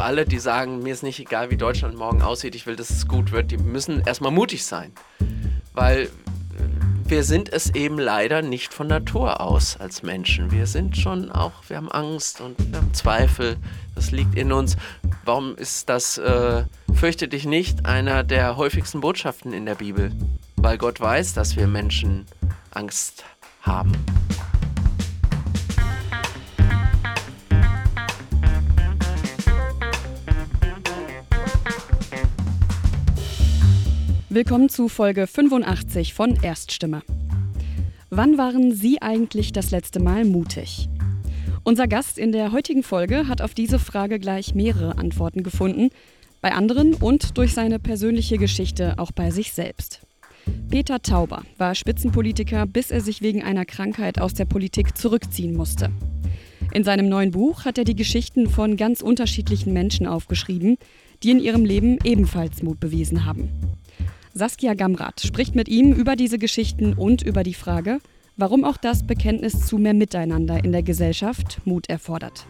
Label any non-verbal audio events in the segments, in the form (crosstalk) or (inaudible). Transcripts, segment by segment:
Also alle, die sagen, mir ist nicht egal, wie Deutschland morgen aussieht, ich will, dass es gut wird, die müssen erstmal mutig sein. Weil wir sind es eben leider nicht von Natur aus als Menschen. Wir sind schon auch, wir haben Angst und wir haben Zweifel. Das liegt in uns. Warum ist das, äh, fürchte dich nicht, einer der häufigsten Botschaften in der Bibel? Weil Gott weiß, dass wir Menschen Angst haben. Willkommen zu Folge 85 von Erststimme. Wann waren Sie eigentlich das letzte Mal mutig? Unser Gast in der heutigen Folge hat auf diese Frage gleich mehrere Antworten gefunden, bei anderen und durch seine persönliche Geschichte auch bei sich selbst. Peter Tauber war Spitzenpolitiker, bis er sich wegen einer Krankheit aus der Politik zurückziehen musste. In seinem neuen Buch hat er die Geschichten von ganz unterschiedlichen Menschen aufgeschrieben, die in ihrem Leben ebenfalls Mut bewiesen haben. Saskia Gamrat spricht mit ihm über diese Geschichten und über die Frage, warum auch das Bekenntnis zu mehr Miteinander in der Gesellschaft Mut erfordert.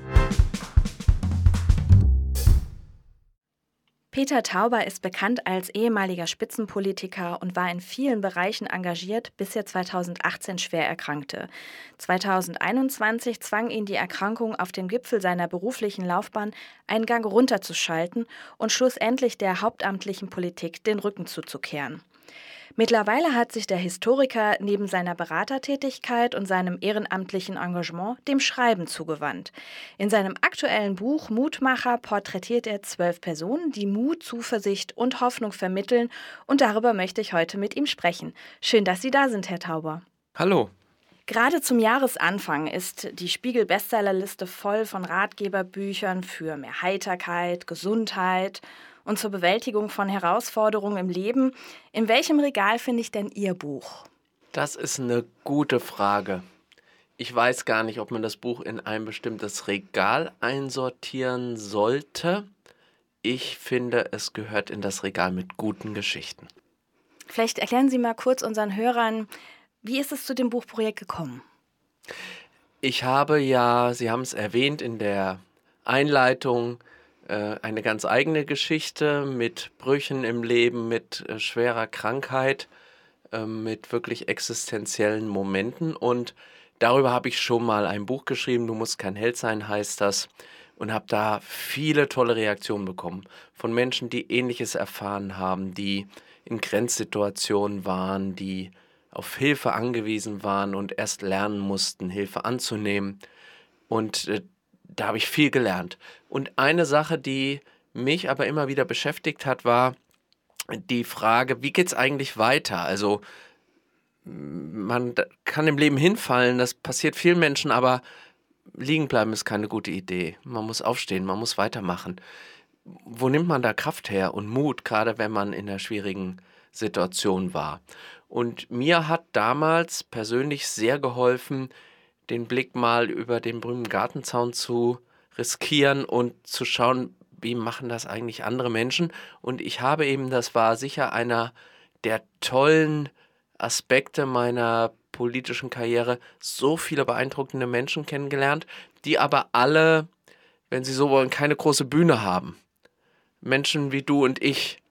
Peter Tauber ist bekannt als ehemaliger Spitzenpolitiker und war in vielen Bereichen engagiert, bis er 2018 schwer erkrankte. 2021 zwang ihn die Erkrankung auf dem Gipfel seiner beruflichen Laufbahn, einen Gang runterzuschalten und schlussendlich der hauptamtlichen Politik den Rücken zuzukehren. Mittlerweile hat sich der Historiker neben seiner Beratertätigkeit und seinem ehrenamtlichen Engagement dem Schreiben zugewandt. In seinem aktuellen Buch Mutmacher porträtiert er zwölf Personen, die Mut, Zuversicht und Hoffnung vermitteln. Und darüber möchte ich heute mit ihm sprechen. Schön, dass Sie da sind, Herr Tauber. Hallo. Gerade zum Jahresanfang ist die Spiegel-Bestsellerliste voll von Ratgeberbüchern für mehr Heiterkeit, Gesundheit und zur Bewältigung von Herausforderungen im Leben. In welchem Regal finde ich denn Ihr Buch? Das ist eine gute Frage. Ich weiß gar nicht, ob man das Buch in ein bestimmtes Regal einsortieren sollte. Ich finde, es gehört in das Regal mit guten Geschichten. Vielleicht erklären Sie mal kurz unseren Hörern, wie ist es zu dem Buchprojekt gekommen? Ich habe ja, Sie haben es erwähnt in der Einleitung, eine ganz eigene Geschichte mit Brüchen im Leben, mit äh, schwerer Krankheit, äh, mit wirklich existenziellen Momenten. Und darüber habe ich schon mal ein Buch geschrieben, Du musst kein Held sein, heißt das. Und habe da viele tolle Reaktionen bekommen von Menschen, die ähnliches erfahren haben, die in Grenzsituationen waren, die auf Hilfe angewiesen waren und erst lernen mussten, Hilfe anzunehmen. Und äh, da habe ich viel gelernt. Und eine Sache, die mich aber immer wieder beschäftigt hat, war die Frage, wie geht es eigentlich weiter? Also man kann im Leben hinfallen, das passiert vielen Menschen, aber liegen bleiben ist keine gute Idee. Man muss aufstehen, man muss weitermachen. Wo nimmt man da Kraft her und Mut, gerade wenn man in einer schwierigen Situation war? Und mir hat damals persönlich sehr geholfen, den Blick mal über den berühmten Gartenzaun zu riskieren und zu schauen, wie machen das eigentlich andere Menschen. Und ich habe eben, das war sicher einer der tollen Aspekte meiner politischen Karriere, so viele beeindruckende Menschen kennengelernt, die aber alle, wenn sie so wollen, keine große Bühne haben. Menschen wie du und ich,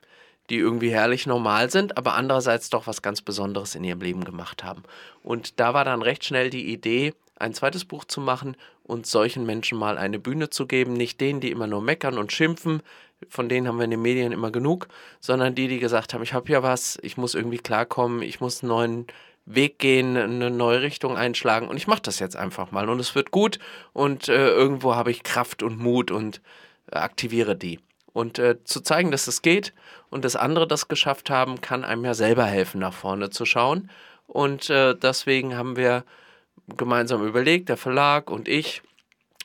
die irgendwie herrlich normal sind, aber andererseits doch was ganz Besonderes in ihrem Leben gemacht haben. Und da war dann recht schnell die Idee, ein zweites Buch zu machen und solchen Menschen mal eine Bühne zu geben. Nicht denen, die immer nur meckern und schimpfen, von denen haben wir in den Medien immer genug, sondern die, die gesagt haben, ich habe ja was, ich muss irgendwie klarkommen, ich muss einen neuen Weg gehen, eine neue Richtung einschlagen und ich mache das jetzt einfach mal und es wird gut und äh, irgendwo habe ich Kraft und Mut und äh, aktiviere die. Und äh, zu zeigen, dass es geht und dass andere das geschafft haben, kann einem ja selber helfen, nach vorne zu schauen. Und äh, deswegen haben wir gemeinsam überlegt, der Verlag und ich,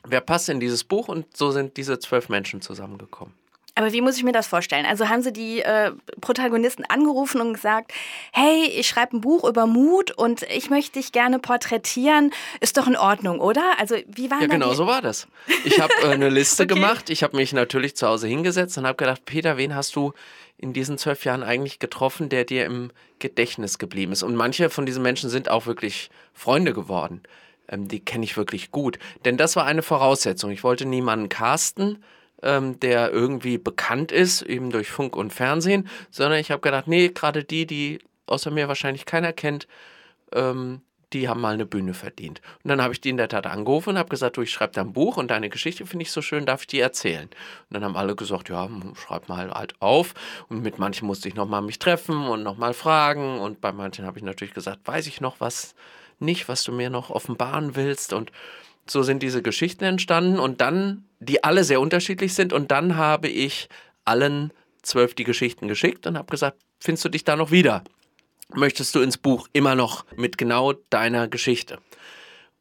wer passt in dieses Buch und so sind diese zwölf Menschen zusammengekommen. Aber wie muss ich mir das vorstellen? Also haben Sie die äh, Protagonisten angerufen und gesagt, hey, ich schreibe ein Buch über Mut und ich möchte dich gerne porträtieren. Ist doch in Ordnung, oder? Also wie war Ja, genau die? so war das. Ich habe äh, eine Liste (laughs) okay. gemacht. Ich habe mich natürlich zu Hause hingesetzt und habe gedacht, Peter, wen hast du in diesen zwölf Jahren eigentlich getroffen, der dir im Gedächtnis geblieben ist? Und manche von diesen Menschen sind auch wirklich Freunde geworden. Ähm, die kenne ich wirklich gut. Denn das war eine Voraussetzung. Ich wollte niemanden casten ähm, der irgendwie bekannt ist, eben durch Funk und Fernsehen, sondern ich habe gedacht, nee, gerade die, die außer mir wahrscheinlich keiner kennt, ähm, die haben mal eine Bühne verdient. Und dann habe ich die in der Tat angerufen und habe gesagt, du, ich schreibe da ein Buch und deine Geschichte finde ich so schön, darf ich die erzählen? Und dann haben alle gesagt, ja, schreib mal halt auf. Und mit manchen musste ich nochmal mich treffen und nochmal fragen. Und bei manchen habe ich natürlich gesagt, weiß ich noch was nicht, was du mir noch offenbaren willst. Und so sind diese Geschichten entstanden und dann, die alle sehr unterschiedlich sind. Und dann habe ich allen zwölf die Geschichten geschickt und habe gesagt, findest du dich da noch wieder? möchtest du ins Buch immer noch mit genau deiner Geschichte?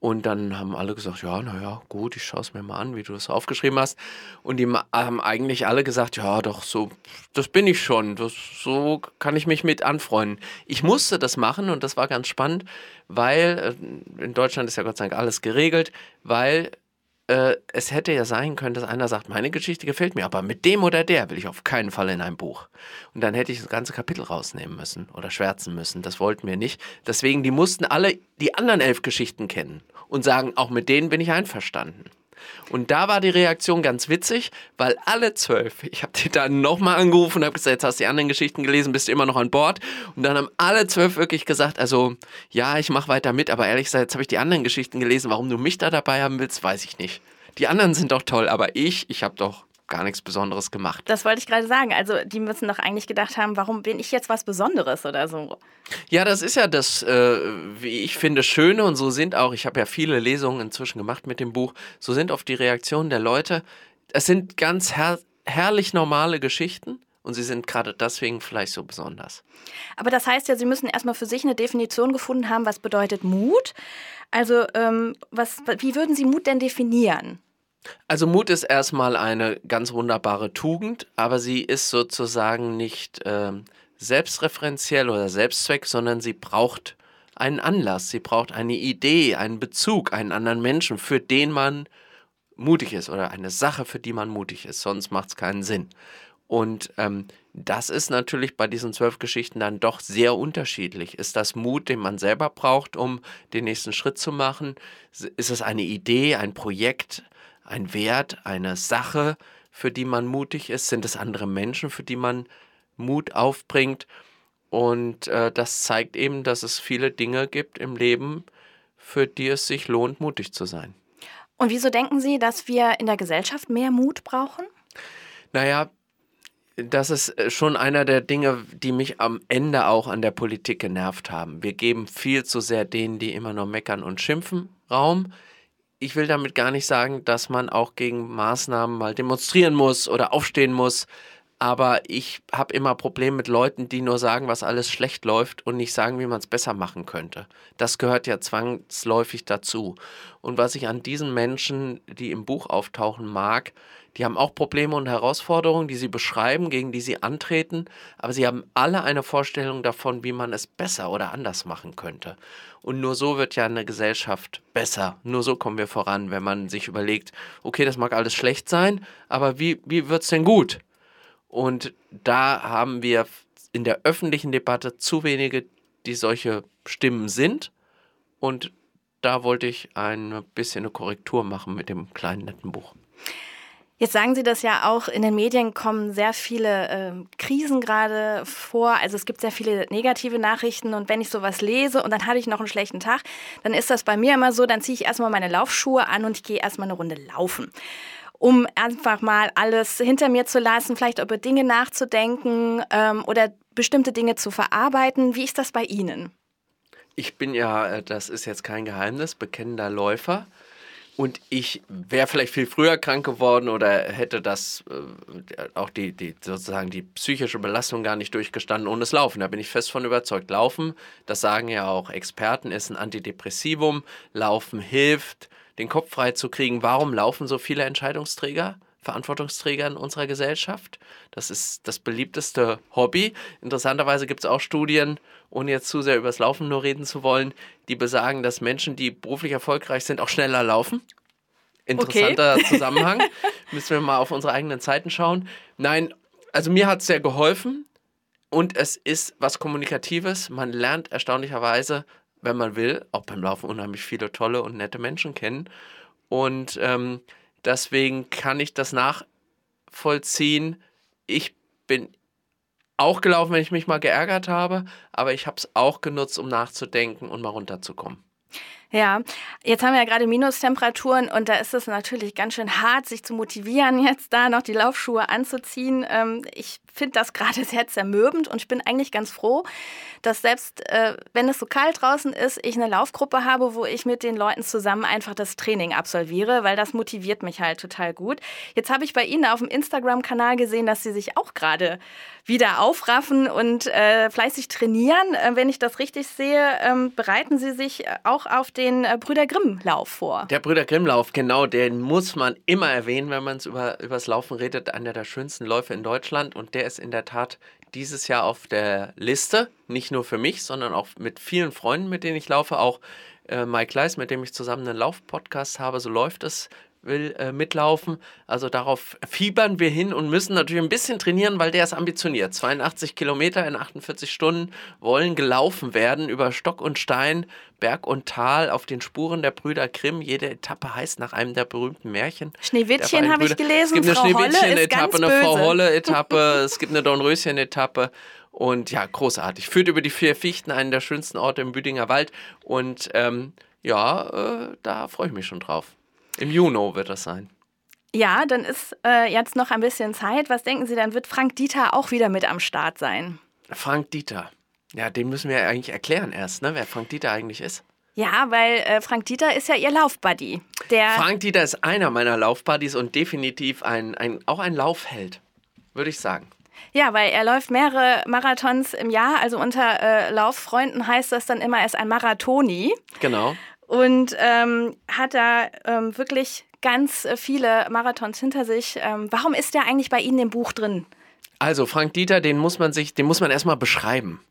Und dann haben alle gesagt, ja, naja, gut, ich schaue es mir mal an, wie du das aufgeschrieben hast. Und die haben eigentlich alle gesagt, ja, doch, so, das bin ich schon, das, so kann ich mich mit anfreunden. Ich musste das machen und das war ganz spannend, weil äh, in Deutschland ist ja Gott sei Dank alles geregelt, weil äh, es hätte ja sein können, dass einer sagt, meine Geschichte gefällt mir, aber mit dem oder der will ich auf keinen Fall in ein Buch. Und dann hätte ich das ganze Kapitel rausnehmen müssen oder schwärzen müssen. Das wollten wir nicht. Deswegen, die mussten alle die anderen elf Geschichten kennen und sagen, auch mit denen bin ich einverstanden. Und da war die Reaktion ganz witzig, weil alle zwölf, ich habe die dann nochmal angerufen und habe gesagt, jetzt hast du die anderen Geschichten gelesen, bist du immer noch an Bord. Und dann haben alle zwölf wirklich gesagt, also ja, ich mache weiter mit, aber ehrlich gesagt, jetzt habe ich die anderen Geschichten gelesen, warum du mich da dabei haben willst, weiß ich nicht. Die anderen sind doch toll, aber ich, ich habe doch gar nichts Besonderes gemacht. Das wollte ich gerade sagen. Also die müssen doch eigentlich gedacht haben, warum bin ich jetzt was Besonderes oder so? Ja, das ist ja das, äh, wie ich finde, Schöne und so sind auch, ich habe ja viele Lesungen inzwischen gemacht mit dem Buch, so sind oft die Reaktionen der Leute. Es sind ganz her herrlich normale Geschichten. Und sie sind gerade deswegen vielleicht so besonders. Aber das heißt ja, Sie müssen erstmal für sich eine Definition gefunden haben, was bedeutet Mut. Also, ähm, was, wie würden Sie Mut denn definieren? Also Mut ist erstmal eine ganz wunderbare Tugend, aber sie ist sozusagen nicht äh, selbstreferenziell oder Selbstzweck, sondern sie braucht einen Anlass, sie braucht eine Idee, einen Bezug, einen anderen Menschen, für den man mutig ist oder eine Sache, für die man mutig ist, sonst macht es keinen Sinn. Und ähm, das ist natürlich bei diesen zwölf Geschichten dann doch sehr unterschiedlich. Ist das Mut, den man selber braucht, um den nächsten Schritt zu machen? Ist es eine Idee, ein Projekt, ein Wert, eine Sache, für die man mutig ist? Sind es andere Menschen, für die man Mut aufbringt? Und äh, das zeigt eben, dass es viele Dinge gibt im Leben, für die es sich lohnt, mutig zu sein. Und wieso denken Sie, dass wir in der Gesellschaft mehr Mut brauchen? Naja, das ist äh, schon einer der Dinge, die mich am Ende auch an der Politik genervt haben. Wir geben viel zu sehr denen, die immer nur meckern und schimpfen, Raum ich will damit gar nicht sagen, dass man auch gegen Maßnahmen mal demonstrieren muss oder aufstehen muss. Aber ich habe immer Probleme mit Leuten, die nur sagen, was alles schlecht läuft und nicht sagen, wie man es besser machen könnte. Das gehört ja zwangsläufig dazu. Und was ich an diesen Menschen, die im Buch auftauchen, mag, die haben auch Probleme und Herausforderungen, die sie beschreiben, gegen die sie antreten, aber sie haben alle eine Vorstellung davon, wie man es besser oder anders machen könnte. Und nur so wird ja eine Gesellschaft besser. Nur so kommen wir voran, wenn man sich überlegt, okay, das mag alles schlecht sein, aber wie, wie wird es denn gut? Und da haben wir in der öffentlichen Debatte zu wenige, die solche Stimmen sind. Und da wollte ich ein bisschen eine Korrektur machen mit dem kleinen netten Buch. Jetzt sagen Sie das ja auch, in den Medien kommen sehr viele äh, Krisen gerade vor. Also es gibt sehr viele negative Nachrichten und wenn ich sowas lese und dann hatte ich noch einen schlechten Tag, dann ist das bei mir immer so, dann ziehe ich erstmal meine Laufschuhe an und ich gehe erstmal eine Runde laufen um einfach mal alles hinter mir zu lassen, vielleicht über Dinge nachzudenken ähm, oder bestimmte Dinge zu verarbeiten. Wie ist das bei Ihnen? Ich bin ja, äh, das ist jetzt kein Geheimnis, bekennender Läufer. Und ich wäre vielleicht viel früher krank geworden oder hätte das äh, auch die, die sozusagen die psychische Belastung gar nicht durchgestanden ohne das Laufen. Da bin ich fest von überzeugt. Laufen, das sagen ja auch Experten, ist ein Antidepressivum. Laufen hilft, den Kopf frei zu kriegen. Warum laufen so viele Entscheidungsträger? Verantwortungsträger in unserer Gesellschaft. Das ist das beliebteste Hobby. Interessanterweise gibt es auch Studien, ohne jetzt zu sehr über das Laufen nur reden zu wollen, die besagen, dass Menschen, die beruflich erfolgreich sind, auch schneller laufen. Interessanter okay. (laughs) Zusammenhang. Müssen wir mal auf unsere eigenen Zeiten schauen. Nein, also mir hat es sehr geholfen und es ist was Kommunikatives. Man lernt erstaunlicherweise, wenn man will, auch beim Laufen unheimlich viele tolle und nette Menschen kennen. Und ähm, deswegen kann ich das nach nachvollziehen. Ich bin auch gelaufen, wenn ich mich mal geärgert habe, aber ich habe es auch genutzt, um nachzudenken und mal runterzukommen. Ja, jetzt haben wir ja gerade Minustemperaturen und da ist es natürlich ganz schön hart, sich zu motivieren, (laughs) jetzt da noch die Laufschuhe anzuziehen. Ähm, ich finde das gerade (laughs) sehr zermürbend und ich bin eigentlich ganz froh, dass selbst äh, wenn es so kalt draußen ist, ich eine Laufgruppe habe, wo ich mit den Leuten zusammen einfach das Training absolviere, weil das motiviert mich halt total gut. Jetzt habe ich bei Ihnen auf dem Instagram-Kanal gesehen, dass Sie sich auch gerade wieder aufraffen und äh, fleißig trainieren. Äh, wenn ich das richtig sehe, ähm, bereiten Sie sich auch auf den äh, Brüder Grimm-Lauf vor. Der Brüder Grimm-Lauf, genau, den muss man immer erwähnen, wenn man über, übers Laufen redet. Einer der schönsten Läufe in Deutschland und der ist in der Tat dieses Jahr auf der Liste. Nicht nur für mich, sondern auch mit vielen Freunden, mit denen ich laufe. Auch äh, Mike Leis, mit dem ich zusammen einen Laufpodcast habe. So läuft es will äh, mitlaufen. Also darauf fiebern wir hin und müssen natürlich ein bisschen trainieren, weil der ist ambitioniert. 82 Kilometer in 48 Stunden wollen gelaufen werden über Stock und Stein, Berg und Tal auf den Spuren der Brüder Grimm. Jede Etappe heißt nach einem der berühmten Märchen. Schneewittchen habe ich gelesen. Es gibt eine Schneewittchen-Etappe, eine Frau Holle-Etappe, (laughs) es gibt eine Dornröschen-Etappe. Und ja, großartig. Führt über die vier Fichten, einen der schönsten Orte im Büdinger Wald. Und ähm, ja, äh, da freue ich mich schon drauf. Im Juni wird das sein. Ja, dann ist äh, jetzt noch ein bisschen Zeit. Was denken Sie, dann wird Frank Dieter auch wieder mit am Start sein? Frank Dieter. Ja, den müssen wir eigentlich erklären erst, ne? wer Frank Dieter eigentlich ist. Ja, weil äh, Frank Dieter ist ja Ihr Laufbuddy. Der Frank Dieter ist einer meiner Laufbuddies und definitiv ein, ein, auch ein Laufheld, würde ich sagen. Ja, weil er läuft mehrere Marathons im Jahr. Also unter äh, Lauffreunden heißt das dann immer, er ist ein Marathoni. Genau und ähm, hat da ähm, wirklich ganz äh, viele Marathons hinter sich. Ähm, warum ist der eigentlich bei Ihnen im Buch drin? Also Frank Dieter, den muss man sich, den muss man erstmal beschreiben.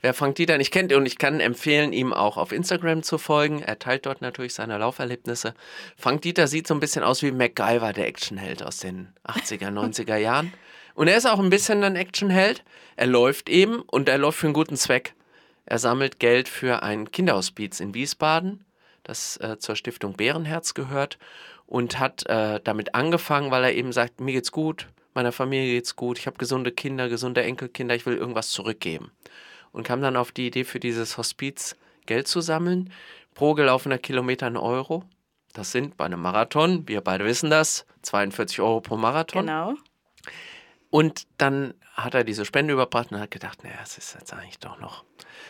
Wer Frank Dieter nicht kennt und ich kann empfehlen, ihm auch auf Instagram zu folgen. Er teilt dort natürlich seine Lauferlebnisse. Frank Dieter sieht so ein bisschen aus wie MacGyver, der Actionheld aus den 80er, 90er Jahren. Und er ist auch ein bisschen ein Actionheld. Er läuft eben und er läuft für einen guten Zweck. Er sammelt Geld für ein Kinderhospiz in Wiesbaden das äh, zur Stiftung Bärenherz gehört und hat äh, damit angefangen, weil er eben sagt, mir geht's gut, meiner Familie geht's gut, ich habe gesunde Kinder, gesunde Enkelkinder, ich will irgendwas zurückgeben. Und kam dann auf die Idee, für dieses Hospiz Geld zu sammeln. Pro gelaufener Kilometer ein Euro. Das sind bei einem Marathon, wir beide wissen das, 42 Euro pro Marathon. Genau. Und dann hat er diese Spende überbracht und hat gedacht, naja, es ist jetzt eigentlich doch noch,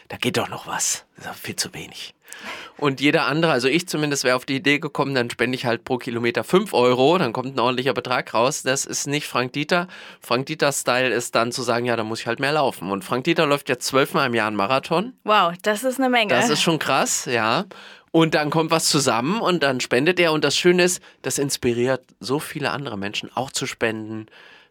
da geht doch noch was. Das ist viel zu wenig. Und jeder andere, also ich zumindest, wäre auf die Idee gekommen, dann spende ich halt pro Kilometer 5 Euro, dann kommt ein ordentlicher Betrag raus. Das ist nicht Frank Dieter. Frank Dieters Style ist dann zu sagen, ja, da muss ich halt mehr laufen. Und Frank Dieter läuft jetzt zwölfmal im Jahr einen Marathon. Wow, das ist eine Menge. Das ist schon krass, ja. Und dann kommt was zusammen und dann spendet er. Und das Schöne ist, das inspiriert so viele andere Menschen auch zu spenden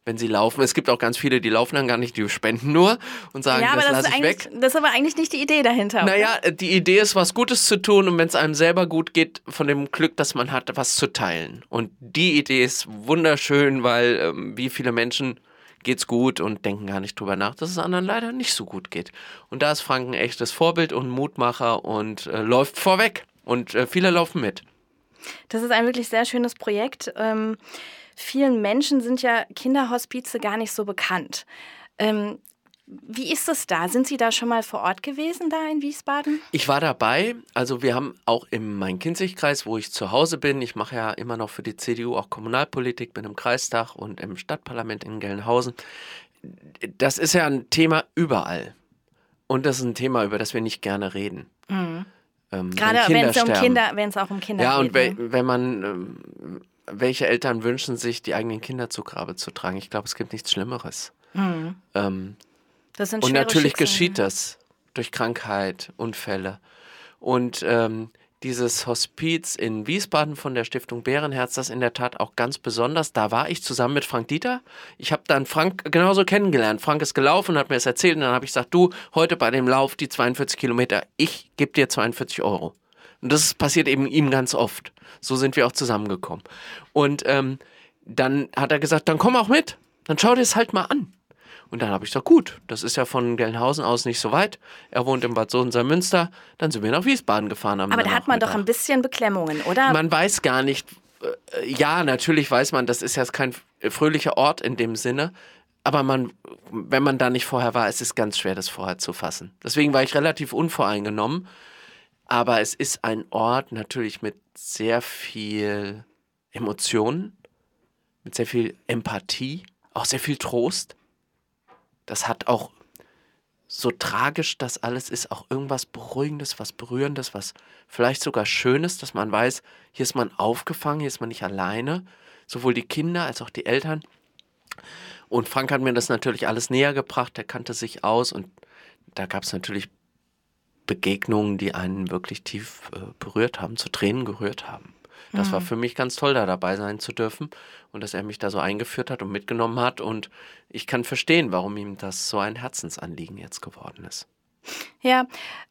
wenn sie laufen. Es gibt auch ganz viele, die laufen dann gar nicht, die spenden nur und sagen, ja, das, das lasse ich weg. Das ist aber eigentlich nicht die Idee dahinter. Naja, oder? die Idee ist, was Gutes zu tun und wenn es einem selber gut geht, von dem Glück, das man hat, was zu teilen. Und die Idee ist wunderschön, weil ähm, wie viele Menschen geht's gut und denken gar nicht drüber nach, dass es anderen leider nicht so gut geht. Und da ist Frank ein echtes Vorbild und Mutmacher und äh, läuft vorweg. Und äh, viele laufen mit. Das ist ein wirklich sehr schönes Projekt. Ähm vielen Menschen sind ja Kinderhospize gar nicht so bekannt. Ähm, wie ist es da? Sind Sie da schon mal vor Ort gewesen, da in Wiesbaden? Ich war dabei. Also wir haben auch im Main-Kinzig-Kreis, wo ich zu Hause bin, ich mache ja immer noch für die CDU auch Kommunalpolitik, bin im Kreistag und im Stadtparlament in Gelnhausen. Das ist ja ein Thema überall. Und das ist ein Thema, über das wir nicht gerne reden. Mhm. Ähm, Gerade wenn es um Kinder, wenn es auch um Kinder geht. Ja, und ne? wenn man ähm, welche Eltern wünschen sich, die eigenen Kinder zu Grabe zu tragen? Ich glaube, es gibt nichts Schlimmeres. Mhm. Ähm, und natürlich geschieht das durch Krankheit, Unfälle. Und ähm, dieses Hospiz in Wiesbaden von der Stiftung Bärenherz, das in der Tat auch ganz besonders. Da war ich zusammen mit Frank Dieter. Ich habe dann Frank genauso kennengelernt. Frank ist gelaufen, hat mir das erzählt und dann habe ich gesagt, du, heute bei dem Lauf die 42 Kilometer, ich gebe dir 42 Euro. Und das passiert eben ihm ganz oft. So sind wir auch zusammengekommen. Und ähm, dann hat er gesagt, dann komm auch mit. Dann schau dir es halt mal an. Und dann habe ich gesagt, gut, das ist ja von Gelnhausen aus nicht so weit. Er wohnt in Bad Sohn-Münster. Dann sind wir nach Wiesbaden gefahren. Aber da hat man doch ein bisschen Beklemmungen, oder? Man weiß gar nicht. Äh, ja, natürlich weiß man, das ist jetzt kein fröhlicher Ort in dem Sinne. Aber man, wenn man da nicht vorher war, ist es ganz schwer, das vorher zu fassen. Deswegen war ich relativ unvoreingenommen. Aber es ist ein Ort natürlich mit sehr viel Emotionen, mit sehr viel Empathie, auch sehr viel Trost. Das hat auch so tragisch das alles ist, auch irgendwas Beruhigendes, was Berührendes, was vielleicht sogar Schönes, dass man weiß, hier ist man aufgefangen, hier ist man nicht alleine, sowohl die Kinder als auch die Eltern. Und Frank hat mir das natürlich alles näher gebracht, er kannte sich aus und da gab es natürlich Begegnungen, die einen wirklich tief äh, berührt haben, zu Tränen gerührt haben. Das war mhm. für mich ganz toll, da dabei sein zu dürfen und dass er mich da so eingeführt hat und mitgenommen hat. Und ich kann verstehen, warum ihm das so ein Herzensanliegen jetzt geworden ist. Ja,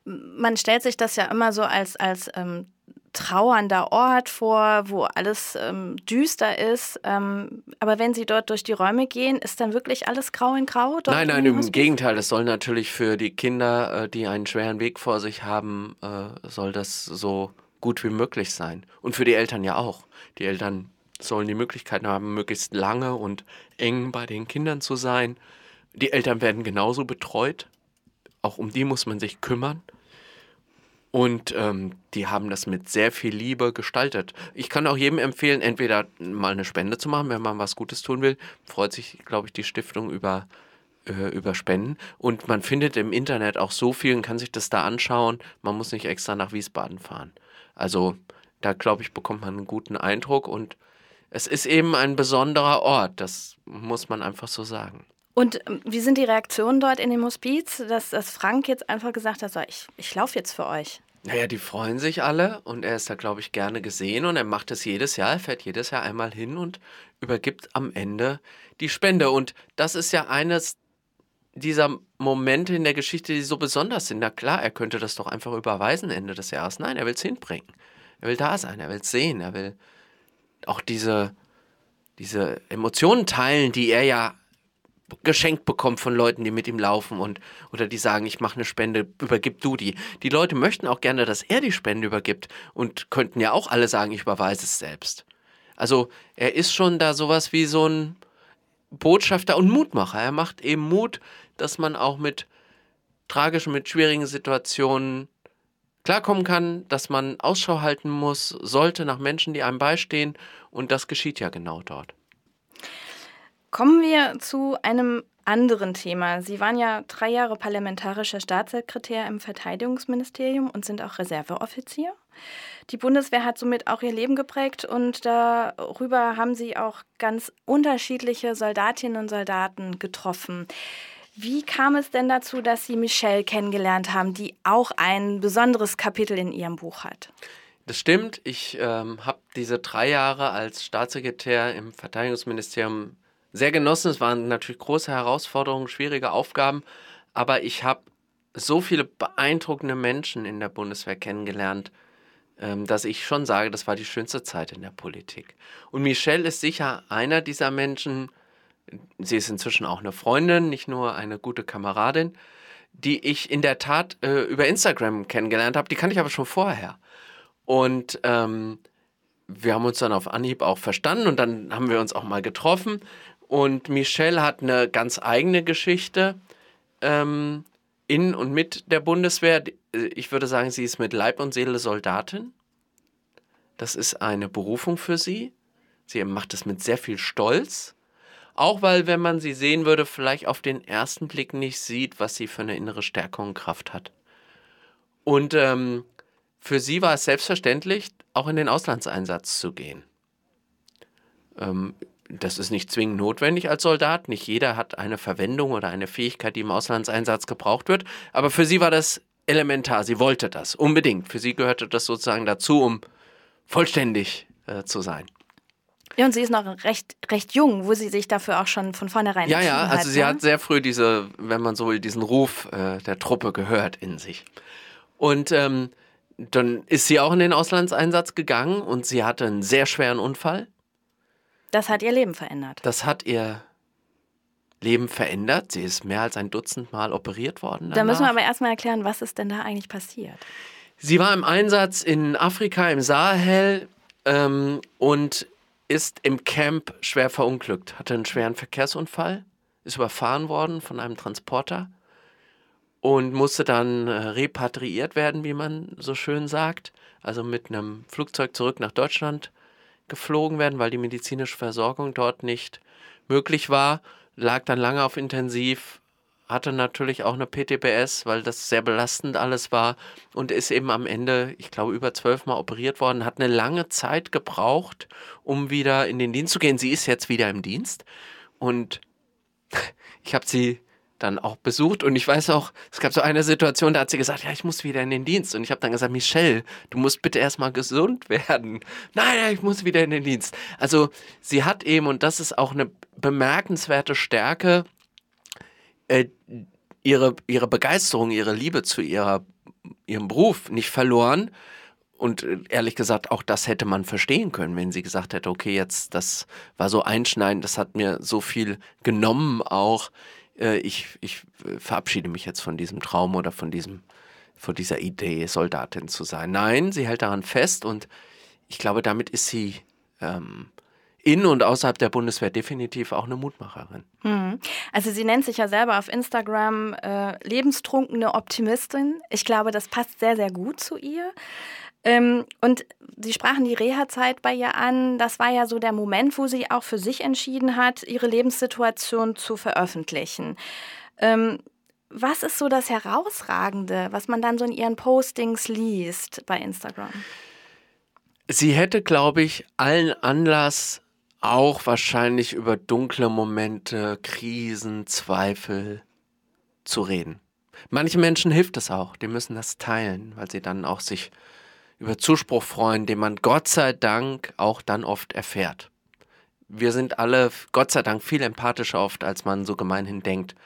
man stellt sich das ja immer so als, als ähm, trauernder Ort vor, wo alles ähm, düster ist. Ähm, aber wenn Sie dort durch die Räume gehen, ist dann wirklich alles grau in grau? nein, nein, im Hospiz? Gegenteil. Es soll natürlich für die Kinder, äh, die einen schweren Weg vor sich haben, äh, soll das so gut wie möglich sein. Und für die Eltern ja auch. Die Eltern sollen die Möglichkeit haben, möglichst lange und eng bei den Kindern zu sein. Die Eltern werden genauso betreut. Auch um die muss man sich kümmern. Und ähm, die haben das mit sehr viel Liebe gestaltet. Ich kann auch jedem empfehlen, entweder mal eine Spende zu machen, wenn man was Gutes tun will. Freut sich, glaube ich, die Stiftung über, äh, über Spenden. Und man findet im Internet auch so viel und kann sich das da anschauen. Man muss nicht extra nach Wiesbaden fahren. Also da, glaube ich, bekommt man einen guten Eindruck und es ist eben ein besonderer Ort, das muss man einfach so sagen. Und ähm, wie sind die Reaktionen dort in dem Hospiz, dass, dass Frank jetzt einfach gesagt hat, so, ich, ich laufe jetzt für euch? Naja, die freuen sich alle und er ist da, glaube ich, gerne gesehen und er macht es jedes Jahr. Er fährt jedes Jahr einmal hin und übergibt am Ende die Spende. Und das ist ja eines dieser Momente in der Geschichte, die so besonders sind. Na klar, er könnte das doch einfach überweisen Ende des Jahres. Nein, er will es hinbringen. Er will da sein, er will es sehen, er will auch diese, diese Emotionen teilen, die er ja geschenkt bekommt von Leuten, die mit ihm laufen und oder die sagen, ich mache eine Spende, übergib du die. Die Leute möchten auch gerne, dass er die Spende übergibt und könnten ja auch alle sagen, ich überweise es selbst. Also er ist schon da sowas wie so ein Botschafter und Mutmacher. Er macht eben Mut, dass man auch mit tragischen, mit schwierigen Situationen klarkommen kann, dass man Ausschau halten muss, sollte nach Menschen, die einem beistehen. Und das geschieht ja genau dort. Kommen wir zu einem anderen Thema. Sie waren ja drei Jahre parlamentarischer Staatssekretär im Verteidigungsministerium und sind auch Reserveoffizier. Die Bundeswehr hat somit auch ihr Leben geprägt und darüber haben Sie auch ganz unterschiedliche Soldatinnen und Soldaten getroffen. Wie kam es denn dazu, dass Sie Michelle kennengelernt haben, die auch ein besonderes Kapitel in Ihrem Buch hat? Das stimmt. Ich ähm, habe diese drei Jahre als Staatssekretär im Verteidigungsministerium sehr genossen. Es waren natürlich große Herausforderungen, schwierige Aufgaben, aber ich habe so viele beeindruckende Menschen in der Bundeswehr kennengelernt, ähm, dass ich schon sage, das war die schönste Zeit in der Politik. Und Michelle ist sicher einer dieser Menschen, sie ist inzwischen auch eine Freundin, nicht nur eine gute Kameradin, die ich in der Tat äh, über Instagram kennengelernt habe. Die kannte ich aber schon vorher. Und ähm, wir haben uns dann auf Anhieb auch verstanden und dann haben wir uns auch mal getroffen. Und Michelle hat eine ganz eigene Geschichte ähm, in und mit der Bundeswehr. Äh, ich würde sagen, sie ist mit Leib und Seele Soldatin. Das ist eine Berufung für sie. Sie macht es mit sehr viel Stolz. Auch weil, wenn man sie sehen würde, vielleicht auf den ersten Blick nicht sieht, was sie für eine innere Stärkung und Kraft hat. Und ähm, für sie war es selbstverständlich, auch in den Auslandseinsatz zu gehen. Ähm, das ist nicht zwingend notwendig als Soldat. Nicht jeder hat eine Verwendung oder eine Fähigkeit, die im Auslandseinsatz gebraucht wird. Aber für sie war das elementar. Sie wollte das unbedingt. Für sie gehörte das sozusagen dazu, um vollständig äh, zu sein. Ja, und sie ist noch recht, recht jung, wo sie sich dafür auch schon von vornherein Ja, ja, also hat, sie ne? hat sehr früh diese, wenn man so will, diesen Ruf äh, der Truppe gehört in sich. Und ähm, dann ist sie auch in den Auslandseinsatz gegangen und sie hatte einen sehr schweren Unfall. Das hat ihr Leben verändert. Das hat ihr Leben verändert. Sie ist mehr als ein Dutzend Mal operiert worden. Danach. Da müssen wir aber erstmal erklären, was ist denn da eigentlich passiert? Sie war im Einsatz in Afrika, im Sahel ähm, und ist im Camp schwer verunglückt, hatte einen schweren Verkehrsunfall, ist überfahren worden von einem Transporter und musste dann äh, repatriiert werden, wie man so schön sagt. Also mit einem Flugzeug zurück nach Deutschland geflogen werden, weil die medizinische Versorgung dort nicht möglich war. Lag dann lange auf Intensiv, hatte natürlich auch eine PTBS, weil das sehr belastend alles war und ist eben am Ende, ich glaube, über zwölfmal operiert worden, hat eine lange Zeit gebraucht, um wieder in den Dienst zu gehen. Sie ist jetzt wieder im Dienst und (laughs) ich habe sie dann auch besucht und ich weiß auch, es gab so eine Situation, da hat sie gesagt, ja, ich muss wieder in den Dienst und ich habe dann gesagt, Michelle, du musst bitte erstmal gesund (laughs) werden. Nein, ich muss wieder in den Dienst. Also sie hat eben, und das ist auch eine bemerkenswerte Stärke, äh, ihre, ihre Begeisterung, ihre Liebe zu ihrer, ihrem Beruf nicht verloren. Und äh, ehrlich gesagt, auch das hätte man verstehen können, wenn sie gesagt hätte, okay, jetzt, das war so einschneidend, das hat mir so viel genommen auch. Äh, ich, ich äh, verabschiede mich jetzt von diesem Traum oder von diesem, von dieser Idee, Soldatin zu sein. Nein, sie hält daran fest und ich glaube, damit ist sie ähm, in und außerhalb der Bundeswehr definitiv auch eine Mutmacherin. Hm. Also sie nennt sich ja selber auf Instagram äh, lebenstrunkene Optimistin. Ich glaube, das passt sehr, sehr gut zu ihr. Ähm, und Sie sprachen die Reha-Zeit bei ihr an. Das war ja so der Moment, wo sie auch für sich entschieden hat, ihre Lebenssituation zu veröffentlichen. Ähm, was ist so das Herausragende, was man dann so in ihren Postings liest bei Instagram? Sie hätte, glaube ich, allen Anlass, auch wahrscheinlich über dunkle Momente, Krisen, Zweifel zu reden. Manchen Menschen hilft es auch, die müssen das teilen, weil sie dann auch sich über Zuspruch freuen, den man Gott sei Dank auch dann oft erfährt. Wir sind alle, Gott sei Dank, viel empathischer oft, als man so gemeinhin denkt,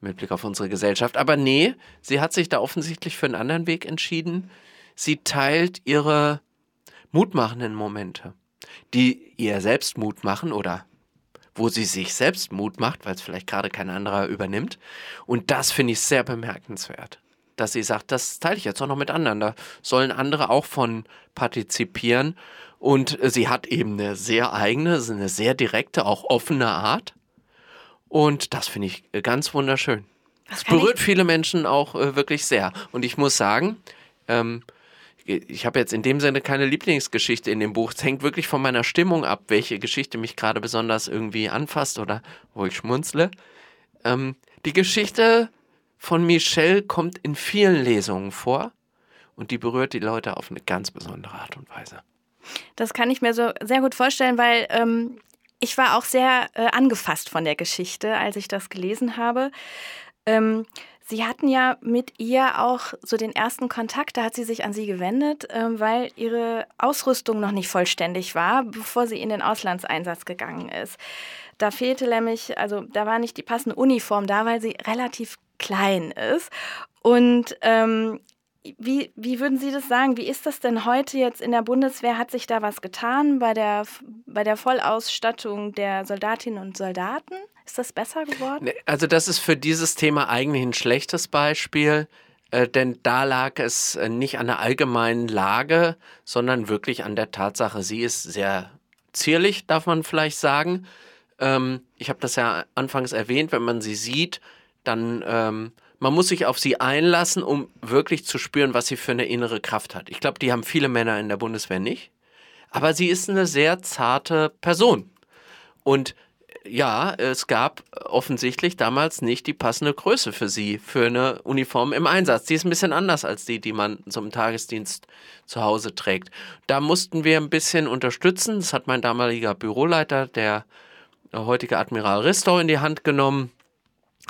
mit Blick auf unsere Gesellschaft. Aber nee, sie hat sich da offensichtlich für einen anderen Weg entschieden. Sie teilt ihre mutmachenden Momente, die ihr selbst Mut machen oder wo sie sich selbst Mut macht, weil es vielleicht gerade kein anderer übernimmt. Und das finde ich sehr bemerkenswert dass sie sagt, das teile ich jetzt auch noch mit anderen. Da sollen andere auch von partizipieren. Und sie hat eben eine sehr eigene, eine sehr direkte, auch offene Art. Und das finde ich äh, ganz wunderschön. Es berührt viele Menschen auch äh, wirklich sehr. Und ich muss sagen, ähm, ich habe jetzt in dem Sinne keine Lieblingsgeschichte in dem Buch. Es hängt wirklich von meiner Stimmung ab, welche Geschichte mich gerade besonders irgendwie anfasst oder wo ich schmunzle. Ähm, die Geschichte von Michelle kommt in vielen Lesungen vor und die berührt die Leute auf eine ganz besondere Art und Weise. Das kann ich mir so sehr gut vorstellen, weil ähm, ich war auch sehr äh, angefasst von der Geschichte, als ich das gelesen habe. Ähm, Sie hatten ja mit ihr auch so den ersten Kontakt, da hat sie sich an Sie gewendet, ähm, weil ihre Ausrüstung noch nicht vollständig war, bevor sie in den Auslandseinsatz gegangen ist. Da fehlte nämlich, also da war nicht die passende Uniform da, weil sie relativ klein ist. Und ähm, wie, wie würden Sie das sagen? Wie ist das denn heute jetzt in der Bundeswehr? Hat sich da was getan bei der, bei der Vollausstattung der Soldatinnen und Soldaten? Ist das besser geworden? Also das ist für dieses Thema eigentlich ein schlechtes Beispiel, äh, denn da lag es äh, nicht an der allgemeinen Lage, sondern wirklich an der Tatsache, sie ist sehr zierlich, darf man vielleicht sagen. Ähm, ich habe das ja anfangs erwähnt, wenn man sie sieht, dann ähm, man muss sich auf sie einlassen, um wirklich zu spüren, was sie für eine innere Kraft hat. Ich glaube, die haben viele Männer in der Bundeswehr nicht. Aber sie ist eine sehr zarte Person. Und ja, es gab offensichtlich damals nicht die passende Größe für sie, für eine Uniform im Einsatz. Die ist ein bisschen anders als die, die man zum Tagesdienst zu Hause trägt. Da mussten wir ein bisschen unterstützen. Das hat mein damaliger Büroleiter, der heutige Admiral Ristow, in die Hand genommen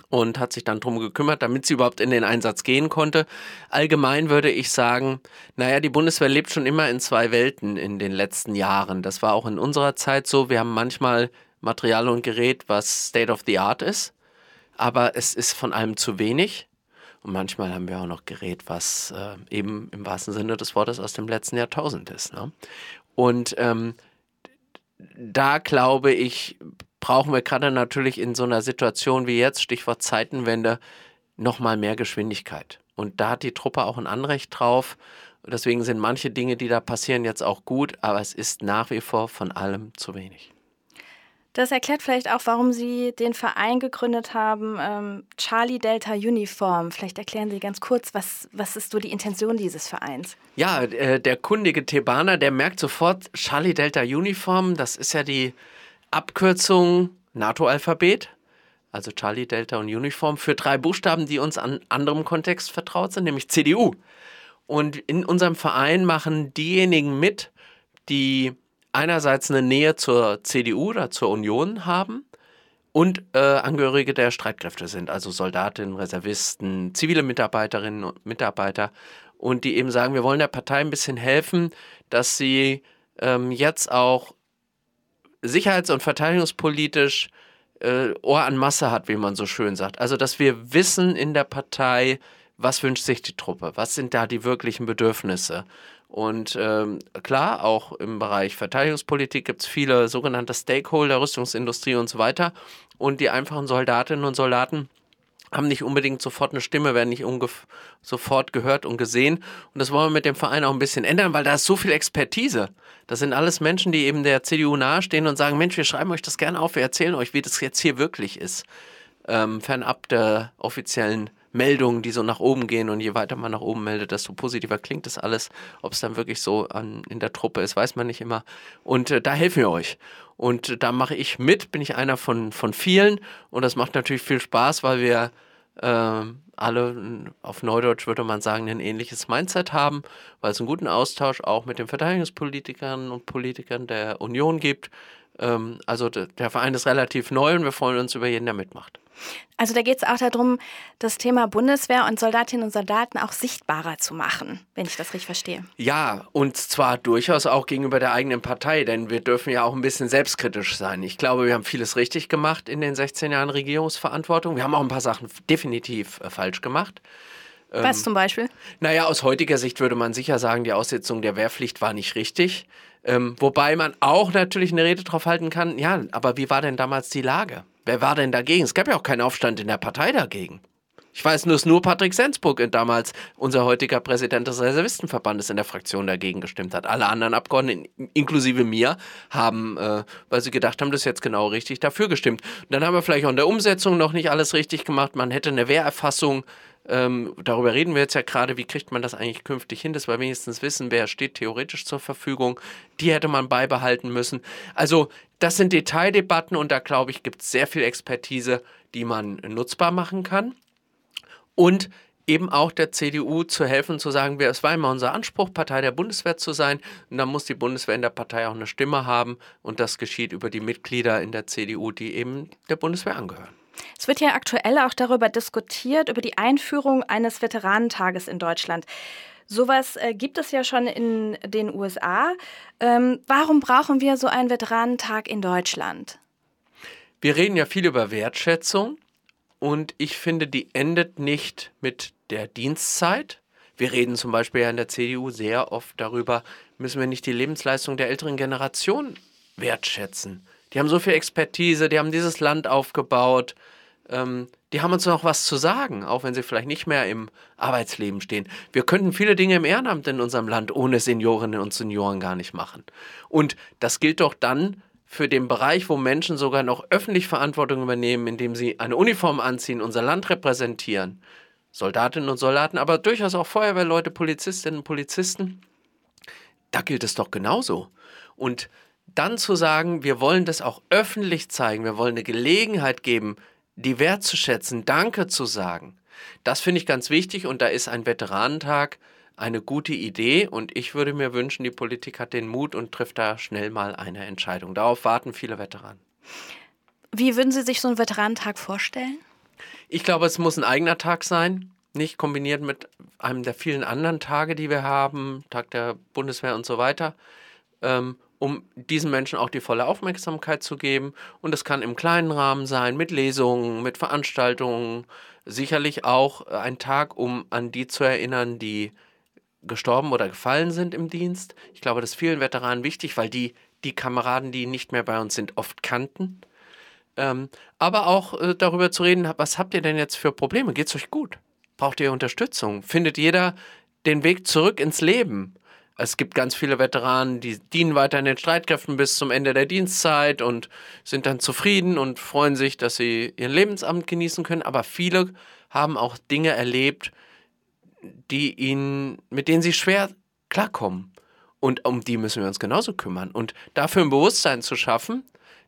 und hat sich dann darum gekümmert, damit sie überhaupt in den Einsatz gehen konnte. Allgemein würde ich sagen, naja, die Bundeswehr lebt schon immer in zwei Welten in den letzten Jahren. Das war auch in unserer Zeit so. Wir haben manchmal Material und Gerät, was State of the Art ist, aber es ist von allem zu wenig. Und manchmal haben wir auch noch Gerät, was äh, eben im wahrsten Sinne des Wortes aus dem letzten Jahrtausend ist. Ne? Und ähm, da glaube ich, brauchen wir gerade natürlich in so einer Situation wie jetzt, Stichwort Zeitenwende, nochmal mehr Geschwindigkeit. Und da hat die Truppe auch ein Anrecht drauf. Deswegen sind manche Dinge, die da passieren, jetzt auch gut, aber es ist nach wie vor von allem zu wenig. Das erklärt vielleicht auch, warum Sie den Verein gegründet haben, ähm, Charlie Delta Uniform. Vielleicht erklären Sie ganz kurz, was, was ist so die Intention dieses Vereins? Ja, äh, der kundige Thebaner, der merkt sofort, Charlie Delta Uniform, das ist ja die Abkürzung NATO-Alphabet. Also Charlie, Delta und Uniform für drei Buchstaben, die uns an anderem Kontext vertraut sind, nämlich CDU. Und in unserem Verein machen diejenigen mit, die einerseits eine Nähe zur CDU oder zur Union haben und äh, Angehörige der Streitkräfte sind, also Soldatinnen, Reservisten, zivile Mitarbeiterinnen und Mitarbeiter und die eben sagen, wir wollen der Partei ein bisschen helfen, dass sie ähm, jetzt auch sicherheits- und verteidigungspolitisch äh, Ohr an Masse hat, wie man so schön sagt. Also, dass wir wissen in der Partei, was wünscht sich die Truppe, was sind da die wirklichen Bedürfnisse. Und ähm, klar, auch im Bereich Verteidigungspolitik gibt es viele sogenannte Stakeholder, Rüstungsindustrie und so weiter. Und die einfachen Soldatinnen und Soldaten haben nicht unbedingt sofort eine Stimme, werden nicht sofort gehört und gesehen. Und das wollen wir mit dem Verein auch ein bisschen ändern, weil da ist so viel Expertise. Das sind alles Menschen, die eben der CDU nahestehen und sagen, Mensch, wir schreiben euch das gerne auf, wir erzählen euch, wie das jetzt hier wirklich ist. Ähm, fernab der offiziellen Meldungen, die so nach oben gehen und je weiter man nach oben meldet, desto positiver klingt das alles. Ob es dann wirklich so an, in der Truppe ist, weiß man nicht immer. Und äh, da helfen wir euch. Und äh, da mache ich mit, bin ich einer von, von vielen und das macht natürlich viel Spaß, weil wir äh, alle, auf Neudeutsch würde man sagen, ein ähnliches Mindset haben, weil es einen guten Austausch auch mit den Verteidigungspolitikern und Politikern der Union gibt. Ähm, also der Verein ist relativ neu und wir freuen uns über jeden, der mitmacht. Also da geht es auch darum, das Thema Bundeswehr und Soldatinnen und Soldaten auch sichtbarer zu machen, wenn ich das richtig verstehe. Ja, und zwar durchaus auch gegenüber der eigenen Partei, denn wir dürfen ja auch ein bisschen selbstkritisch sein. Ich glaube, wir haben vieles richtig gemacht in den 16 Jahren Regierungsverantwortung. Wir haben auch ein paar Sachen definitiv äh, falsch gemacht. Was ähm, zum Beispiel? Naja, aus heutiger Sicht würde man sicher sagen, die Aussetzung der Wehrpflicht war nicht richtig. Ähm, wobei man auch natürlich eine Rede drauf halten kann, ja, aber wie war denn damals die Lage? Wer war denn dagegen? Es gab ja auch keinen Aufstand in der Partei dagegen. Ich weiß nur, dass nur Patrick Sensburg damals, unser heutiger Präsident des Reservistenverbandes, in der Fraktion dagegen gestimmt hat. Alle anderen Abgeordneten, inklusive mir, haben, äh, weil sie gedacht haben, das ist jetzt genau richtig, dafür gestimmt. Und dann haben wir vielleicht auch in der Umsetzung noch nicht alles richtig gemacht. Man hätte eine Wehrerfassung ähm, darüber reden wir jetzt ja gerade, wie kriegt man das eigentlich künftig hin, dass wir wenigstens wissen, wer steht theoretisch zur Verfügung. Die hätte man beibehalten müssen. Also das sind Detaildebatten und da glaube ich, gibt es sehr viel Expertise, die man nutzbar machen kann. Und eben auch der CDU zu helfen, zu sagen, es war immer unser Anspruch, Partei der Bundeswehr zu sein. Und dann muss die Bundeswehr in der Partei auch eine Stimme haben. Und das geschieht über die Mitglieder in der CDU, die eben der Bundeswehr angehören. Es wird ja aktuell auch darüber diskutiert, über die Einführung eines Veteranentages in Deutschland. Sowas äh, gibt es ja schon in den USA. Ähm, warum brauchen wir so einen Veteranentag in Deutschland? Wir reden ja viel über Wertschätzung und ich finde, die endet nicht mit der Dienstzeit. Wir reden zum Beispiel ja in der CDU sehr oft darüber, müssen wir nicht die Lebensleistung der älteren Generation wertschätzen. Die haben so viel Expertise, die haben dieses Land aufgebaut, ähm, die haben uns noch was zu sagen, auch wenn sie vielleicht nicht mehr im Arbeitsleben stehen. Wir könnten viele Dinge im Ehrenamt in unserem Land ohne Seniorinnen und Senioren gar nicht machen. Und das gilt doch dann für den Bereich, wo Menschen sogar noch öffentlich Verantwortung übernehmen, indem sie eine Uniform anziehen, unser Land repräsentieren. Soldatinnen und Soldaten, aber durchaus auch Feuerwehrleute, Polizistinnen und Polizisten. Da gilt es doch genauso. Und dann zu sagen, wir wollen das auch öffentlich zeigen, wir wollen eine Gelegenheit geben, die wertzuschätzen, Danke zu sagen, das finde ich ganz wichtig und da ist ein Veteranentag eine gute Idee und ich würde mir wünschen, die Politik hat den Mut und trifft da schnell mal eine Entscheidung. Darauf warten viele Veteranen. Wie würden Sie sich so einen Veteranentag vorstellen? Ich glaube, es muss ein eigener Tag sein, nicht kombiniert mit einem der vielen anderen Tage, die wir haben, Tag der Bundeswehr und so weiter. Ähm, um diesen Menschen auch die volle Aufmerksamkeit zu geben. Und es kann im kleinen Rahmen sein, mit Lesungen, mit Veranstaltungen, sicherlich auch ein Tag, um an die zu erinnern, die gestorben oder gefallen sind im Dienst. Ich glaube, das ist vielen Veteranen wichtig, weil die die Kameraden, die nicht mehr bei uns sind, oft kannten. Ähm, aber auch äh, darüber zu reden, was habt ihr denn jetzt für Probleme? Geht es euch gut? Braucht ihr Unterstützung? Findet jeder den Weg zurück ins Leben. Es gibt ganz viele Veteranen, die dienen weiter in den Streitkräften bis zum Ende der Dienstzeit und sind dann zufrieden und freuen sich, dass sie ihren Lebensamt genießen können. Aber viele haben auch Dinge erlebt, die ihnen, mit denen sie schwer klarkommen. Und um die müssen wir uns genauso kümmern. Und dafür ein Bewusstsein zu schaffen,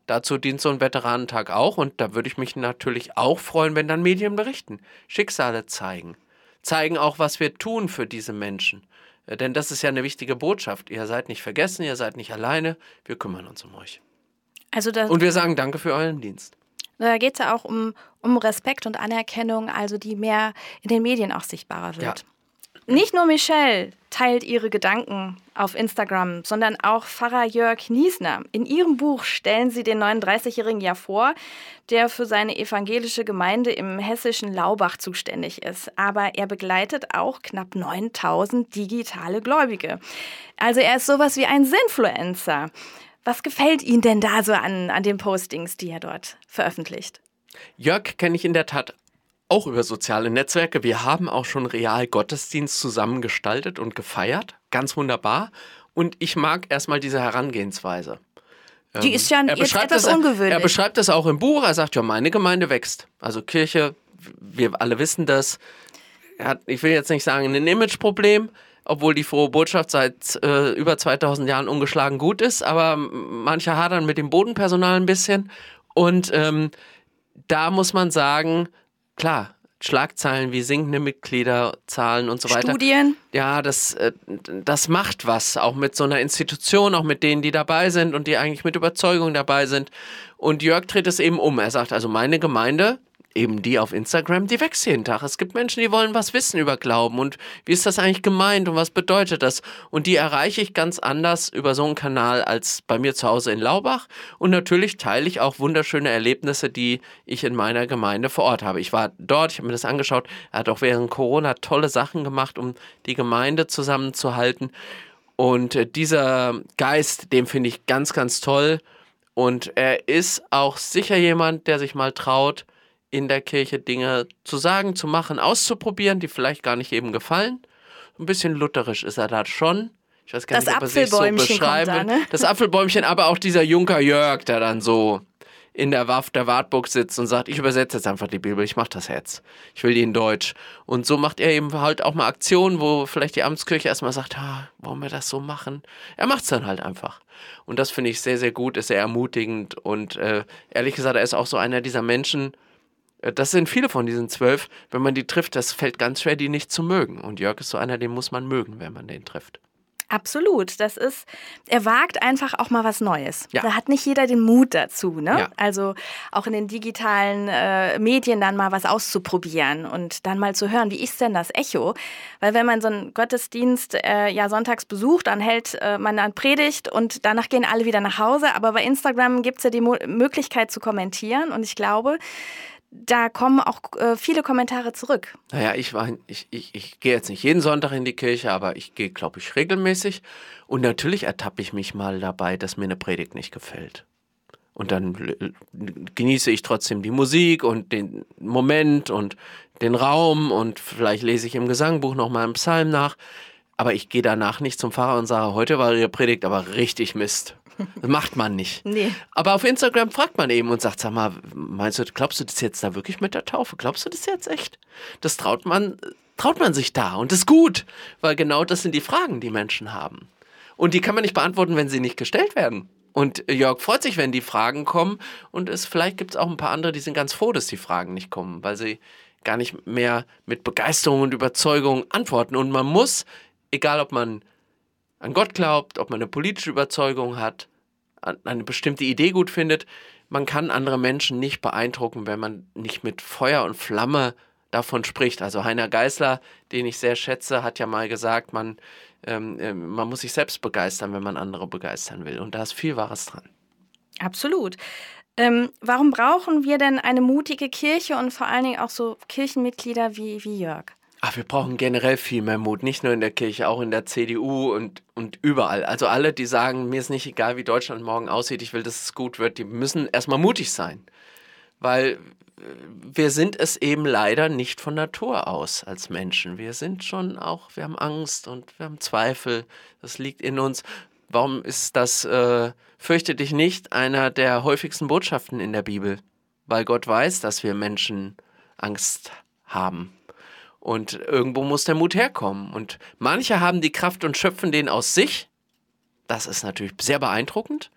dazu dient so ein Veteranentag auch. Und da würde ich mich natürlich auch freuen, wenn dann Medien berichten, Schicksale zeigen, zeigen auch, was wir tun für diese Menschen. Äh, denn das ist ja eine wichtige Botschaft. Ihr seid nicht vergessen, ihr seid nicht alleine, wir kümmern uns um euch. Also Und wir sagen Danke für euren Dienst. Da geht es ja auch um, um Respekt und Anerkennung, also die mehr in den Medien auch sichtbarer wird. Ja. Nicht nur Michelle teilt ihre Gedanken auf Instagram, sondern auch Pfarrer Jörg Niesner. In ihrem Buch stellen sie den 39-Jährigen ja vor, der für seine evangelische Gemeinde im hessischen Laubach zuständig ist. Aber er begleitet auch knapp 9000 digitale Gläubige. Also er ist sowas wie ein Sinfluencer. Was gefällt Ihnen denn da so an, an den Postings, die er dort veröffentlicht? Jörg kenne ich in der Tat auch über soziale Netzwerke. Wir haben auch schon real Gottesdienst zusammen gestaltet und gefeiert. Ganz wunderbar. Und ich mag erstmal diese Herangehensweise. Die ähm, ist ja jetzt etwas das, ungewöhnlich. Er beschreibt das auch im Buch. Er sagt, ja, meine Gemeinde wächst. Also Kirche, wir alle wissen das. Er hat, ich will jetzt nicht sagen, ein Imageproblem, obwohl die frohe Botschaft seit äh, über 2000 Jahren ungeschlagen gut ist. Aber manche hadern mit dem Bodenpersonal ein bisschen. Und ähm, da muss man sagen, klar, Schlagzeilen wie sinkende Mitgliederzahlen und so weiter. Studien? Ja, das, äh, das macht was, auch mit so einer Institution, auch mit denen, die dabei sind und die eigentlich mit Überzeugung dabei sind. Und Jörg dreht es eben um. Er sagt also, meine Gemeinde eben die auf Instagram, die wächst jeden Tag. Es gibt Menschen, die wollen was wissen über Glauben und wie ist das eigentlich gemeint und was bedeutet das? Und die erreiche ich ganz anders über so einen Kanal als bei mir zu Hause in Laubach. Und natürlich teile ich auch wunderschöne Erlebnisse, die ich in meiner Gemeinde vor Ort habe. Ich war dort, ich habe mir das angeschaut. Er hat auch während Corona tolle Sachen gemacht, um die Gemeinde zusammenzuhalten. Und äh, dieser Geist, den finde ich ganz, ganz toll. Und er ist auch sicher jemand, der sich mal traut, in der Kirche Dinge zu sagen, zu machen, auszuprobieren, die vielleicht gar nicht eben gefallen. Ein bisschen lutherisch ist er da schon. Ich weiß gar das nicht, ob er sich so beschreiben da, ne? Das Apfelbäumchen, aber auch dieser Junker Jörg, der dann so in der Waff der Wartburg sitzt und sagt, ich übersetze jetzt einfach die Bibel, ich mache das jetzt. Ich will die in Deutsch. Und so macht er eben halt auch mal Aktionen, wo vielleicht die Amtskirche erstmal sagt, ah, wollen wir das so machen? Er macht es dann halt einfach. Und das finde ich sehr, sehr gut, ist sehr ermutigend. Und äh, ehrlich gesagt, er ist auch so einer dieser Menschen, das sind viele von diesen zwölf. Wenn man die trifft, das fällt ganz schwer, die nicht zu mögen. Und Jörg ist so einer, den muss man mögen, wenn man den trifft. Absolut. Das ist, er wagt einfach auch mal was Neues. Ja. Da hat nicht jeder den Mut dazu. Ne? Ja. Also auch in den digitalen äh, Medien dann mal was auszuprobieren und dann mal zu hören, wie ist denn das Echo? Weil wenn man so einen Gottesdienst äh, ja sonntags besucht, dann hält äh, man dann Predigt und danach gehen alle wieder nach Hause. Aber bei Instagram gibt es ja die Mo Möglichkeit zu kommentieren und ich glaube, da kommen auch äh, viele Kommentare zurück. Naja, ich ich, ich, ich gehe jetzt nicht jeden Sonntag in die Kirche, aber ich gehe, glaube ich, regelmäßig. Und natürlich ertappe ich mich mal dabei, dass mir eine Predigt nicht gefällt. Und dann genieße ich trotzdem die Musik und den Moment und den Raum und vielleicht lese ich im Gesangbuch nochmal einen Psalm nach. Aber ich gehe danach nicht zum Pfarrer und sage, heute war Ihre Predigt aber richtig Mist. Das macht man nicht. (laughs) Nee. Aber auf Instagram fragt man eben und sagt, sag mal, meinst du, glaubst du das jetzt da wirklich mit der Taufe? Glaubst du das jetzt echt? Das traut man, traut man sich da und das ist gut, weil genau das sind die Fragen, die Menschen haben. Und die kann man nicht beantworten, wenn sie nicht gestellt werden. Und Jörg freut sich, wenn die Fragen kommen. Und es, vielleicht gibt es auch ein paar andere, die sind ganz froh, dass die Fragen nicht kommen, weil sie gar nicht mehr mit Begeisterung und Überzeugung antworten. Und man muss, egal ob man an Gott glaubt, ob man eine politische Überzeugung hat, eine bestimmte Idee gut findet, man kann andere Menschen nicht beeindrucken, wenn man nicht mit Feuer und Flamme davon spricht. Also Heiner Geißler, den ich sehr schätze, hat ja mal gesagt, man, ähm, ähm, man muss sich selbst begeistern, wenn man andere begeistern will. Und da ist viel Wahres dran. Absolut. Ähm, warum brauchen wir denn eine mutige Kirche und vor allen Dingen auch so Kirchenmitglieder wie, wie Jörg? Ach, wir brauchen generell viel mehr Mut, nicht nur in der Kirche, auch in der CDU und, und überall. Also alle, die sagen, mir ist nicht egal, wie Deutschland morgen aussieht, ich will, dass es gut wird, die müssen erstmal mutig sein. Weil wir sind es eben leider nicht von Natur aus als Menschen. Wir sind schon auch, wir haben Angst und wir haben Zweifel. Das liegt in uns. Warum ist das, äh, fürchte dich nicht, einer der häufigsten Botschaften in der Bibel? Weil Gott weiß, dass wir Menschen Angst haben. Und irgendwo muss der Mut herkommen. Und manche haben die Kraft und schöpfen den aus sich. Das ist natürlich sehr beeindruckend.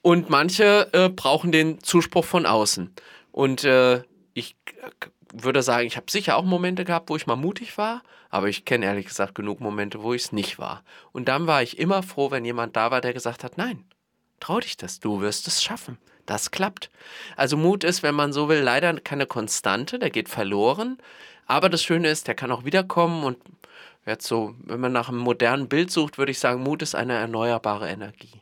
Und manche äh, brauchen den Zuspruch von außen. Und äh, ich würde sagen, ich habe sicher auch Momente gehabt, wo ich mal mutig war, aber ich kenne ehrlich gesagt genug Momente, wo ich es nicht war. Und dann war ich immer froh, wenn jemand da war, der gesagt hat, nein, trau dich das, du wirst es schaffen. Das klappt. Also Mut ist, wenn man so will, leider keine Konstante, der geht verloren. Aber das Schöne ist, der kann auch wiederkommen und jetzt so, wenn man nach einem modernen Bild sucht, würde ich sagen, Mut ist eine erneuerbare Energie.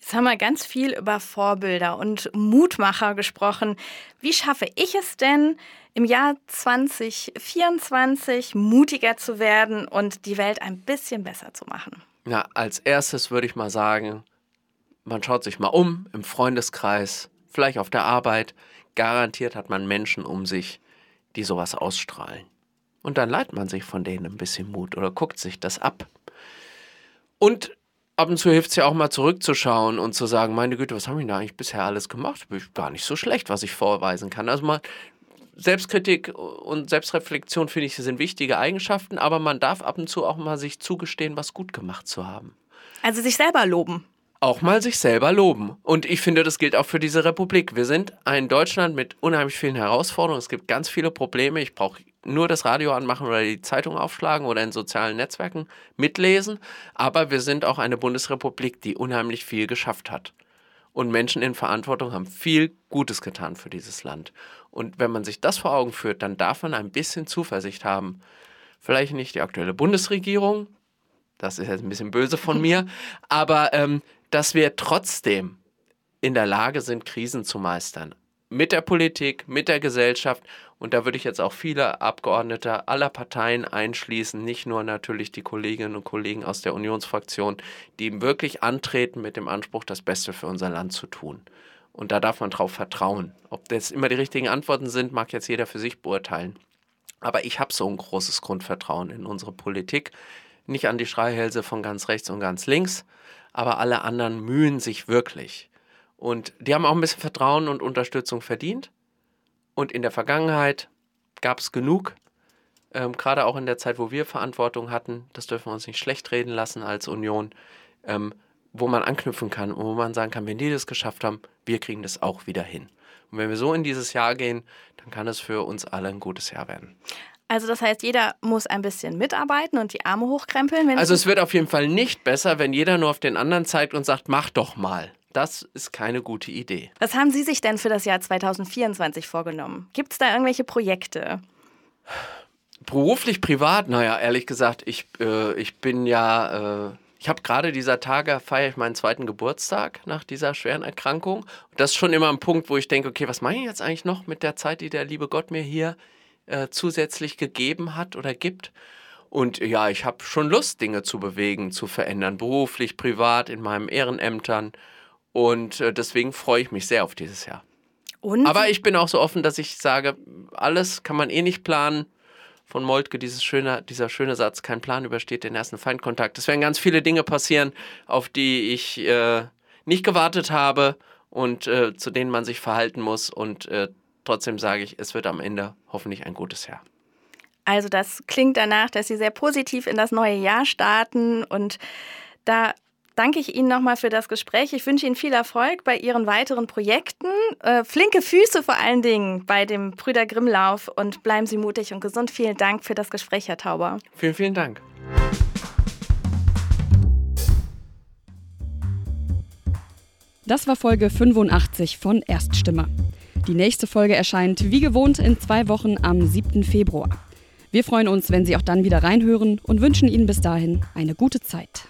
Jetzt haben wir ganz viel über Vorbilder und Mutmacher gesprochen. Wie schaffe ich es denn, im Jahr 2024 mutiger zu werden und die Welt ein bisschen besser zu machen? Na, als erstes würde ich mal sagen, man schaut sich mal um im Freundeskreis, vielleicht auf der Arbeit. Garantiert hat man Menschen um sich, die sowas ausstrahlen. Und dann leitet man sich von denen ein bisschen Mut oder guckt sich das ab. Und ab und zu hilft es ja auch mal zurückzuschauen und zu sagen, meine Güte, was habe ich da eigentlich bisher alles gemacht? Bin ich gar nicht so schlecht, was ich vorweisen kann. Also mal Selbstkritik und Selbstreflexion finde ich sind wichtige Eigenschaften, aber man darf ab und zu auch mal sich zugestehen, was gut gemacht zu haben. Also sich selber loben auch mal sich selber loben. Und ich finde, das gilt auch für diese Republik. Wir sind ein Deutschland mit unheimlich vielen Herausforderungen. Es gibt ganz viele Probleme. Ich brauche nur das Radio anmachen oder die Zeitung aufschlagen oder in sozialen Netzwerken mitlesen. Aber wir sind auch eine Bundesrepublik, die unheimlich viel geschafft hat. Und Menschen in Verantwortung haben viel Gutes getan für dieses Land. Und wenn man sich das vor Augen führt, dann darf man ein bisschen Zuversicht haben. Vielleicht nicht die aktuelle Bundesregierung, das ist jetzt ein bisschen böse von mir, aber ähm, dass wir trotzdem in der Lage sind, Krisen zu meistern. Mit der Politik, mit der Gesellschaft. Und da würde ich jetzt auch viele Abgeordnete aller Parteien einschließen, nicht nur natürlich die Kolleginnen und Kollegen aus der Unionsfraktion, die wirklich antreten mit dem Anspruch, das Beste für unser Land zu tun. Und da darf man drauf vertrauen. Ob das immer die richtigen Antworten sind, mag jetzt jeder für sich beurteilen. Aber ich habe so ein großes Grundvertrauen in unsere Politik. Nicht an die Schreihälse von ganz rechts und ganz links, aber alle anderen mühen sich wirklich. Und die haben auch ein bisschen Vertrauen und Unterstützung verdient. Und in der Vergangenheit gab es genug, ähm, gerade auch in der Zeit, wo wir Verantwortung hatten, das dürfen wir uns nicht schlecht reden lassen als Union, ähm, wo man anknüpfen kann und wo man sagen kann, wenn die das geschafft haben, wir kriegen das auch wieder hin. Und wenn wir so in dieses Jahr gehen, dann kann es für uns alle ein gutes Jahr werden. Also das heißt, jeder muss ein bisschen mitarbeiten und die Arme hochkrempeln. also es wird auf jeden Fall nicht besser, wenn jeder nur auf den anderen zeigt und sagt, mach doch mal. Das ist keine gute Idee. Was haben Sie sich denn für das Jahr 2024 vorgenommen? Gibt es da irgendwelche Projekte? Beruflich, privat, naja, ehrlich gesagt, ich, äh, ich bin ja, äh, ich habe gerade dieser Tage, feiere ich meinen zweiten Geburtstag nach dieser schweren Erkrankung. das ist schon immer ein Punkt, wo ich denke, okay, was mache ich jetzt eigentlich noch mit der Zeit, die der liebe Gott mir hier äh, zusätzlich gegeben hat oder gibt. Und ja, ich habe schon Lust, Dinge zu bewegen, zu verändern, beruflich, privat, in meinen Ehrenämtern. Und äh, deswegen freue ich mich sehr auf dieses Jahr. Und? Aber ich bin auch so offen, dass ich sage, alles kann man eh nicht planen. Von Moltke dieses schöne, dieser schöne Satz, kein Plan übersteht den ersten Feindkontakt. Es werden ganz viele Dinge passieren, auf die ich äh, nicht gewartet habe und äh, zu denen man sich verhalten muss. Und äh, Trotzdem sage ich, es wird am Ende hoffentlich ein gutes Jahr. Also das klingt danach, dass Sie sehr positiv in das neue Jahr starten und da danke ich Ihnen nochmal für das Gespräch. Ich wünsche Ihnen viel Erfolg bei Ihren weiteren Projekten. Äh, flinke Füße vor allen Dingen bei dem Brüder Grimmlauf und bleiben Sie mutig und gesund. Vielen Dank für das Gespräch, Herr Tauber. Vielen, vielen Dank. Das war Folge 85 von Erststimme. Die nächste Folge erscheint wie gewohnt in zwei Wochen am 7. Februar. Wir freuen uns, wenn Sie auch dann wieder reinhören und wünschen Ihnen bis dahin eine gute Zeit.